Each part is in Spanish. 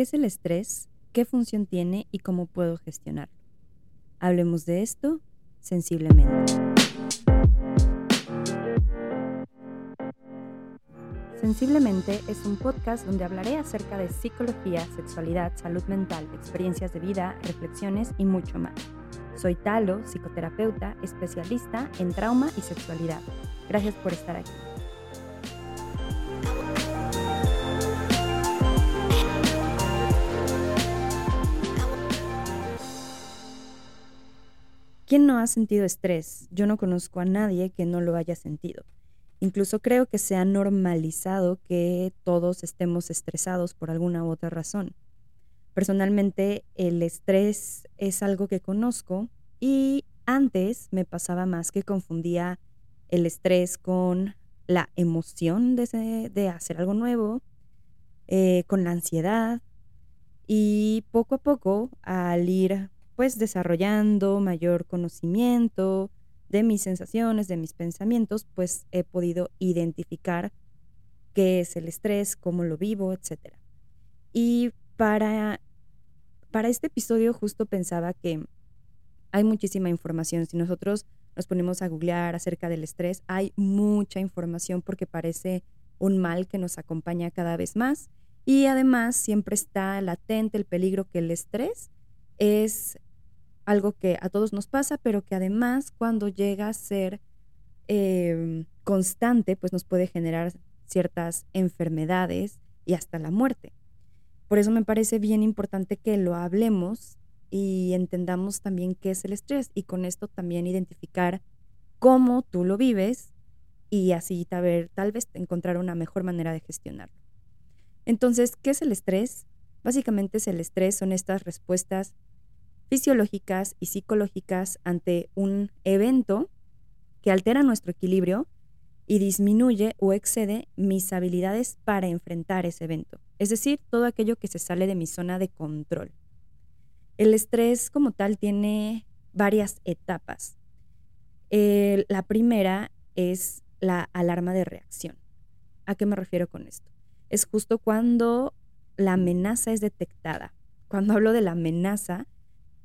¿Qué es el estrés? ¿Qué función tiene y cómo puedo gestionarlo? Hablemos de esto sensiblemente. Sensiblemente es un podcast donde hablaré acerca de psicología, sexualidad, salud mental, experiencias de vida, reflexiones y mucho más. Soy Talo, psicoterapeuta, especialista en trauma y sexualidad. Gracias por estar aquí. ¿Quién no ha sentido estrés? Yo no conozco a nadie que no lo haya sentido. Incluso creo que se ha normalizado que todos estemos estresados por alguna u otra razón. Personalmente, el estrés es algo que conozco y antes me pasaba más que confundía el estrés con la emoción de, hacer algo nuevo, eh, con la ansiedad y poco a poco al ir pues desarrollando mayor conocimiento de mis sensaciones, de mis pensamientos, pues he podido identificar qué es el estrés, cómo lo vivo, etc. Y para, para este episodio justo pensaba que hay muchísima información. Si nosotros nos ponemos a googlear acerca del estrés, hay mucha información porque parece un mal que nos acompaña cada vez más. Y además siempre está latente el peligro que el estrés es algo que a todos nos pasa, pero que además cuando llega a ser em, constante, pues nos puede generar ciertas enfermedades y hasta la muerte. Por eso me parece bien importante que lo hablemos y entendamos también qué es el estrés y con esto también identificar cómo tú lo vives y así tal vez encontrar una mejor manera de gestionarlo. Entonces, ¿qué es el estrés? Básicamente es el estrés, son estas respuestas fisiológicas y psicológicas ante un evento que altera nuestro equilibrio y disminuye o excede mis habilidades para enfrentar ese evento, es decir, todo aquello que se sale de mi zona de control. El estrés como tal tiene varias etapas. la primera es la alarma de reacción. ¿A qué me refiero con esto? Es justo cuando la amenaza es detectada. Cuando hablo de la amenaza,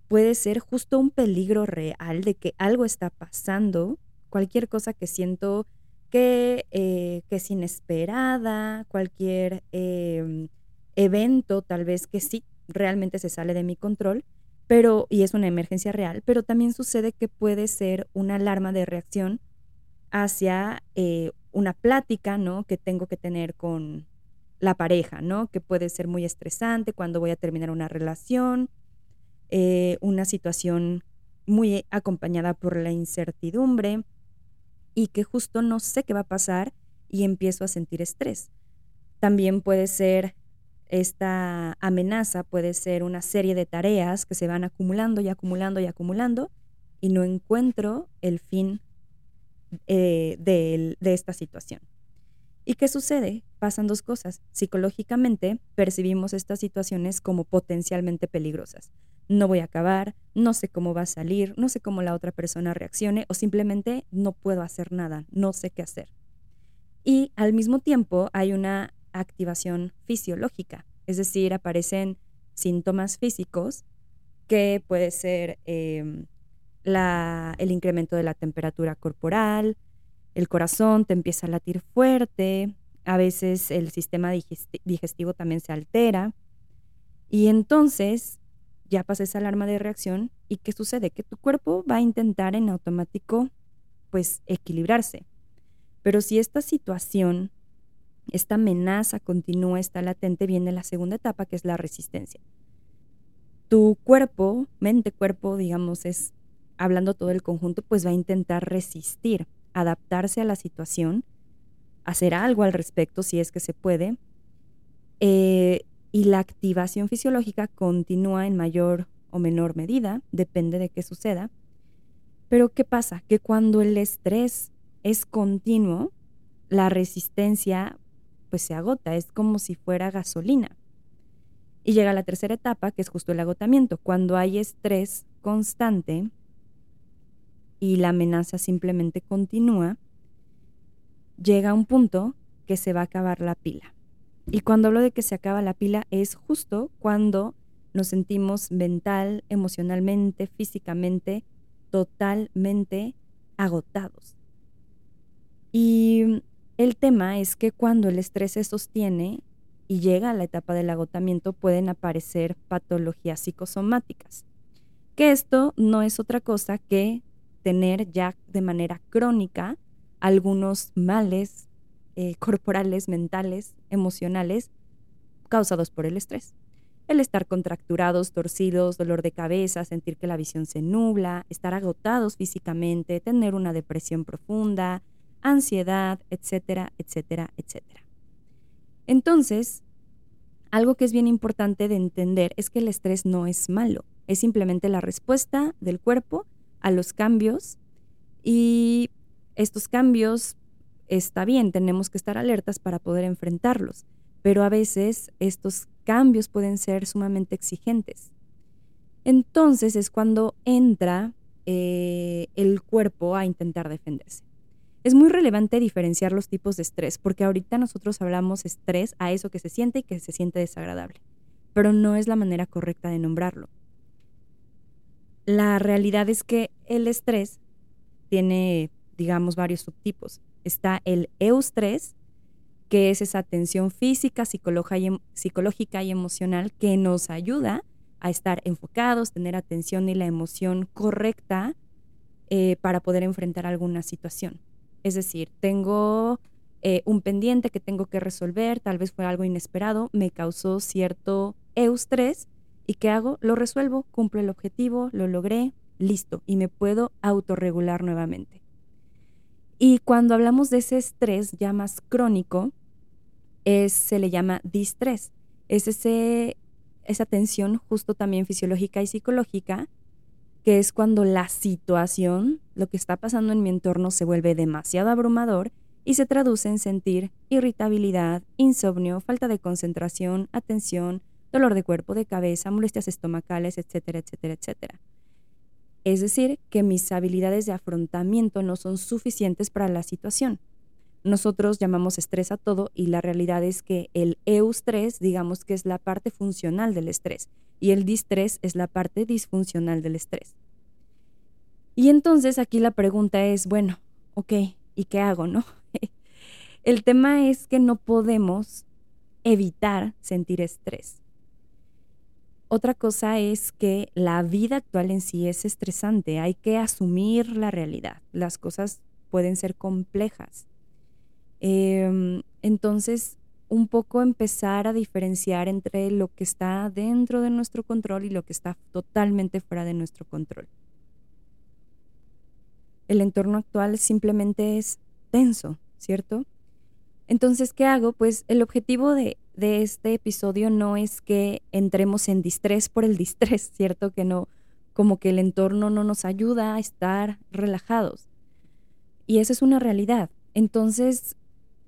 puede ser justo un peligro real de que algo está pasando, cualquier cosa que siento que, eh, que es inesperada, cualquier em, evento tal vez que sí realmente se sale de mi control, pero y es una emergencia real, pero también sucede que puede ser una alarma de reacción hacia eh, una plática, ¿no? Que tengo que tener con la pareja, ¿no? Que puede ser muy estresante cuando voy a terminar una relación, eh, una situación muy acompañada por la incertidumbre y que justo no sé qué va a pasar y empiezo a sentir estrés. También puede ser esta amenaza, puede ser una serie de tareas que se van acumulando y acumulando y acumulando y no encuentro el fin eh, de, de esta situación. ¿Y qué sucede? Pasan dos cosas. Psicológicamente percibimos estas situaciones como potencialmente peligrosas no voy a acabar, no sé cómo va a salir, no sé cómo la otra persona reaccione o simplemente no puedo hacer nada, no sé qué hacer. Y al mismo tiempo hay una activación fisiológica, es decir, aparecen síntomas físicos que puede ser em, el incremento de la temperatura corporal, el corazón te empieza a latir fuerte, a veces el sistema digestivo también se altera. Y entonces ya pasa esa alarma de reacción y ¿qué sucede? Que tu cuerpo va a intentar en automático pues equilibrarse. Pero si esta situación, esta amenaza continúa, está latente, viene la segunda etapa que es la resistencia. Tu cuerpo, mente, cuerpo, digamos, es hablando todo el conjunto, pues va a intentar resistir, adaptarse a la situación, hacer algo al respecto si es que se puede. Eh, y la activación fisiológica continúa en mayor o menor medida, depende de qué suceda. Pero ¿qué pasa? Que cuando el estrés es continuo, la resistencia pues se agota, es como si fuera gasolina. Y llega la tercera etapa, que es justo el agotamiento, cuando hay estrés constante y la amenaza simplemente continúa, llega un punto que se va a acabar la pila Y cuando hablo de que se acaba la pila es justo cuando nos sentimos mental, emocionalmente, físicamente, totalmente agotados. Y el tema es que cuando el estrés se sostiene y llega a la etapa del agotamiento pueden aparecer patologías psicosomáticas, que esto no es otra cosa que tener ya de manera crónica algunos males eh, corporales, mentales, emocionales causados por el estrés. El estar contracturados, torcidos, dolor de cabeza, sentir que la visión se nubla, estar agotados físicamente, tener una depresión profunda, ansiedad, etcétera, etcétera, etcétera. Entonces, algo que es bien importante de entender es que el estrés no es malo, es simplemente la respuesta del cuerpo a los cambios y estos cambios está bien, tenemos que estar alertas para poder enfrentarlos, pero a veces estos cambios pueden ser sumamente exigentes. Entonces es cuando entra eh, el cuerpo a intentar defenderse. Es muy relevante diferenciar los tipos de estrés, porque ahorita nosotros hablamos estrés a eso que se siente y que se siente desagradable, pero no es la manera correcta de nombrarlo. La realidad es que el estrés tiene, digamos, varios subtipos está el eustrés, que es esa tensión física, em, psicológica y emocional que nos ayuda a estar enfocados, tener atención y la emoción correcta eh, para poder enfrentar alguna situación. Es decir, tengo eh, un pendiente que tengo que resolver, tal vez fue algo inesperado, me causó cierto eustrés y ¿qué hago? Lo resuelvo, cumplo el objetivo, lo logré, listo, y me puedo autorregular nuevamente. Y cuando hablamos de ese estrés ya más crónico, es, se le llama distrés. Es ese, esa tensión justo también fisiológica y psicológica, que es cuando la situación, lo que está pasando en mi entorno se vuelve demasiado abrumador y se traduce en sentir irritabilidad, insomnio, falta de concentración, atención, dolor de cuerpo, de cabeza, molestias estomacales, etcétera, etcétera, etcétera. Es decir, que mis habilidades de afrontamiento no son suficientes para la situación. Nosotros llamamos estrés a todo y la realidad es que el eustrés, digamos que es la parte funcional del estrés y el distrés es la parte disfuncional del estrés. Y entonces aquí la pregunta es, bueno, ok, ¿y qué hago, no? el tema es que no podemos evitar sentir estrés. Otra cosa es que la vida actual en sí es estresante, hay que asumir la realidad, las cosas pueden ser complejas. Em, entonces, un poco empezar a diferenciar entre lo que está dentro de nuestro control y lo que está totalmente fuera de nuestro control. El entorno actual simplemente es tenso, ¿cierto? Entonces, ¿qué hago? Pues el objetivo de de este episodio no es que entremos en distrés por el distrés, ¿cierto? Que no, como que el entorno no nos ayuda a estar relajados. Y esa es una realidad. Entonces,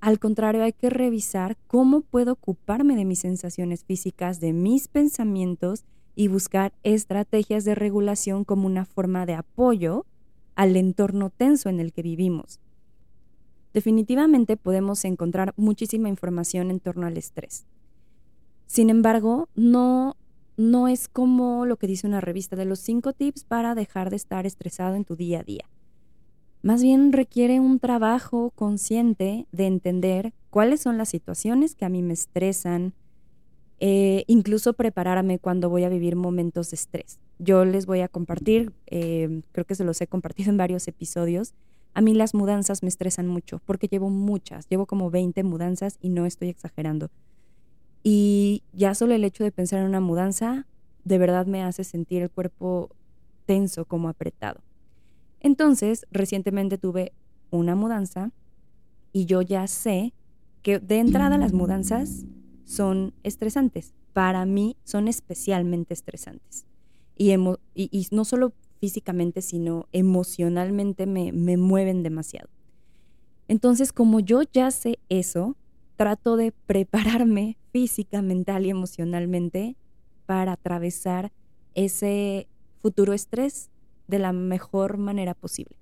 al contrario, hay que revisar cómo puedo ocuparme de mis sensaciones físicas, de mis pensamientos y buscar estrategias de regulación como una forma de apoyo al entorno tenso en el que vivimos. Definitivamente podemos encontrar muchísima información en torno al estrés. Sin embargo, no, no es como lo que dice una revista de los cinco tips para dejar de estar estresado en tu día a día. Más bien requiere un trabajo consciente de entender cuáles son las situaciones que a mí me estresan, eh, incluso prepararme cuando voy a vivir momentos de estrés. Yo les voy a compartir, eh, creo que se los he compartido en varios episodios, a mí las mudanzas me estresan mucho porque llevo muchas, llevo como 20 mudanzas y no estoy exagerando. Y ya solo el hecho de pensar en una mudanza de verdad me hace sentir el cuerpo tenso, como apretado. Entonces, recientemente tuve una mudanza y yo ya sé que de entrada las mudanzas son estresantes. Para mí son especialmente estresantes. Y, y, no solo físicamente, sino emocionalmente me, me mueven demasiado. Entonces, como yo ya sé eso, trato de prepararme física, mental y emocionalmente para atravesar ese futuro estrés de la mejor manera posible.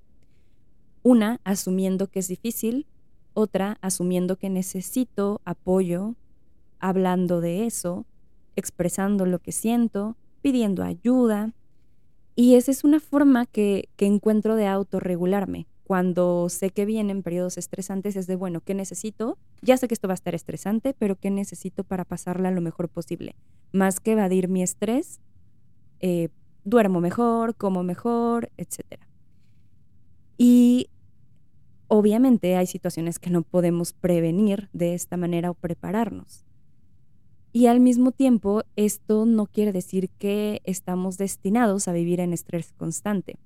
Una, asumiendo que es difícil, otra, asumiendo que necesito apoyo hablando de eso, expresando lo que siento, pidiendo ayuda. Y esa es una forma que, que encuentro de autorregularme. Cuando sé que vienen periodos estresantes es de, bueno, ¿qué necesito? Ya sé que esto va a estar estresante, pero ¿qué necesito para pasarla lo mejor posible? Más que evadir mi estrés, eh, duermo mejor, como mejor, etc. Y obviamente hay situaciones que no podemos prevenir de esta manera o prepararnos. Y al mismo tiempo, esto no quiere decir que estamos destinados a vivir en estrés constante,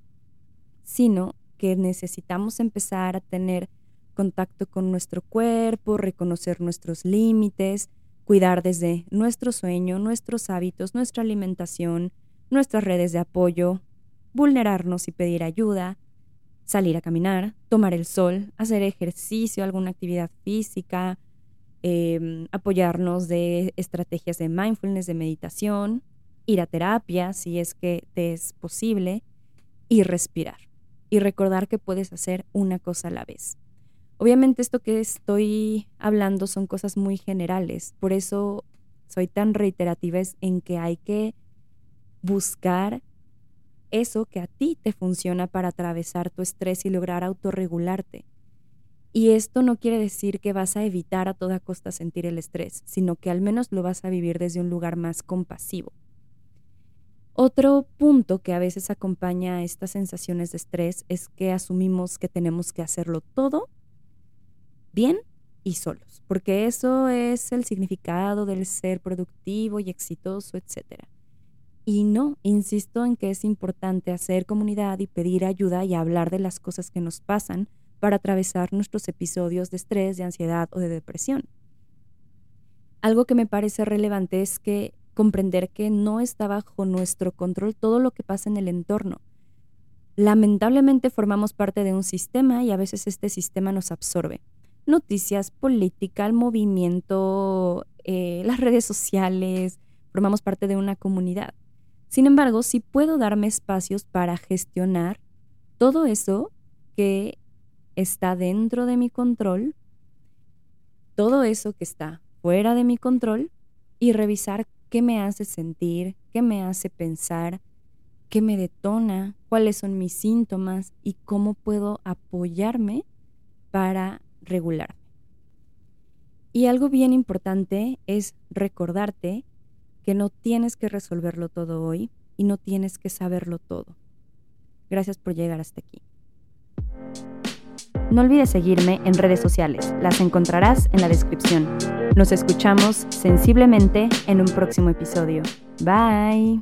sino que necesitamos empezar a tener contacto con nuestro cuerpo, reconocer nuestros límites, cuidar desde nuestro sueño, nuestros hábitos, nuestra alimentación, nuestras redes de apoyo, vulnerarnos y pedir ayuda, salir a caminar, tomar el sol, hacer ejercicio, alguna actividad física, em, apoyarnos de estrategias de mindfulness, de meditación, ir a terapia si es que te es posible y respirar y recordar que puedes hacer una cosa a la vez. Obviamente esto que estoy hablando son cosas muy generales, por eso soy tan reiterativa en que hay que buscar eso que a ti te funciona para atravesar tu estrés y lograr autorregularte. Y esto no quiere decir que vas a evitar a toda costa sentir el estrés, sino que al menos lo vas a vivir desde un lugar más compasivo. Otro punto que a veces acompaña a estas sensaciones de estrés es que asumimos que tenemos que hacerlo todo bien y solos, porque eso es el significado del ser productivo y exitoso, etc. Y no, insisto en que es importante hacer comunidad y pedir ayuda y hablar de las cosas que nos pasan para atravesar nuestros episodios de estrés, de ansiedad o de depresión. Algo que me parece relevante es que comprender que no está bajo nuestro control todo lo que pasa en el entorno. Lamentablemente formamos parte de un sistema y a veces este sistema nos absorbe. Noticias, política, el movimiento, eh, las redes sociales, formamos parte de una comunidad. Sin embargo, sí puedo darme espacios para gestionar todo eso que está dentro de mi control, todo eso que está fuera de mi control y revisar qué me hace sentir, qué me hace pensar, qué me detona, cuáles son mis síntomas y cómo puedo apoyarme para regularme. Y algo bien importante es recordarte que no tienes que resolverlo todo hoy y no tienes que saberlo todo. Gracias por llegar hasta aquí. No olvides seguirme en redes sociales, las encontrarás en la descripción. Nos escuchamos sensiblemente en un próximo episodio. Bye.